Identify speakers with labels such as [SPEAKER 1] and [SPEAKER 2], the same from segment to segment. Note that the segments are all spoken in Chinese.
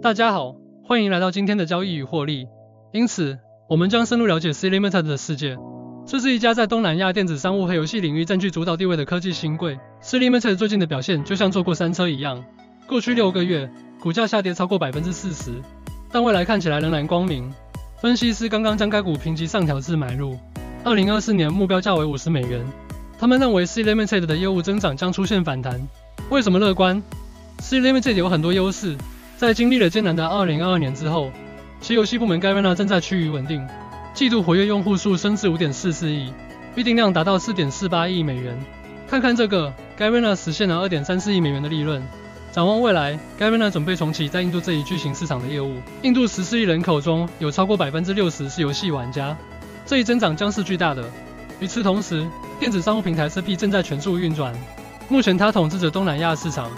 [SPEAKER 1] 大家好，欢迎来到今天的交易与获利。因此，我们将深入了解 C Limited 的世界。这是一家在东南亚电子商务和游戏领域占据主导地位的科技新贵。C Limited 最近的表现就像坐过山车一样，过去六个月股价下跌超过百分之四十，但未来看起来仍然光明。分析师刚刚将该股评级上调至买入，二零二四年目标价为五十美元。他们认为 C Limited 的业务增长将出现反弹。为什么乐观？C Limited 有很多优势。在经历了艰难的2022年之后，其游戏部门 Garena 正在趋于稳定，季度活跃用户数升至5.44亿，预订量达到4.48亿美元。看看这个，Garena 实现了2.34亿美元的利润。展望未来，Garena 准备重启在印度这一巨型市场的业务。印度14亿人口中有超过60%是游戏玩家，这一增长将是巨大的。与此同时，电子商务平台 CP 正在全速运转，目前它统治着东南亚市场，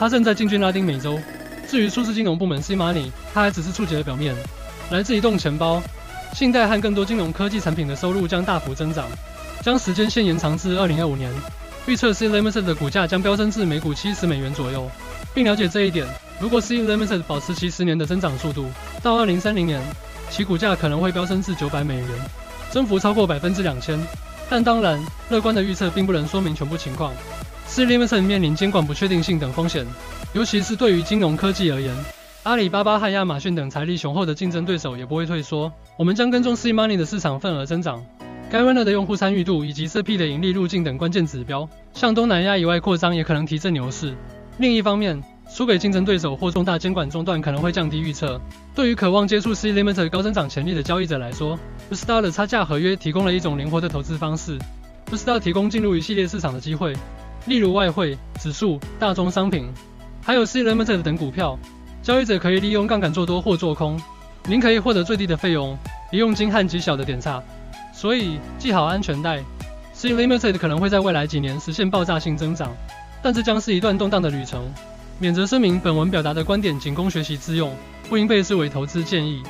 [SPEAKER 1] 它正在进军拉丁美洲。至于数字金融部门 C Money，它还只是触及了表面。来自移动钱包、信贷和更多金融科技产品的收入将大幅增长，将时间线延长至2025年。预测 C Limited 的股价将飙升至每股70美元左右，并了解这一点。如果 C Limited 保持其十年的增长速度，到2030年，其股价可能会飙升至900美元，增幅超过百分之两千。但当然，乐观的预测并不能说明全部情况。C Limited 面临监管不确定性等风险。尤其是对于金融科技而言，阿里巴巴和亚马逊等财力雄厚的竞争对手也不会退缩。我们将跟踪 C Money 的市场份额增长、该 Runner 的用户参与度以及 CP 的盈利路径等关键指标。向东南亚以外扩张也可能提振牛市。另一方面，输给竞争对手或重大监管中断可能会降低预测。对于渴望接触 C Limited 高增长潜力的交易者来说 b u s t a r 的差价合约提供了一种灵活的投资方式。b u s t a r 提供进入一系列市场的机会，例如外汇、指数、大宗商品。还有 C Limited 等股票，交易者可以利用杠杆做多或做空，您可以获得最低的费用、利用金和极小的点差，所以系好安全带。C Limited 可能会在未来几年实现爆炸性增长，但这将是一段动荡的旅程。免责声明：本文表达的观点仅供学习之用，不应被视为投资建议。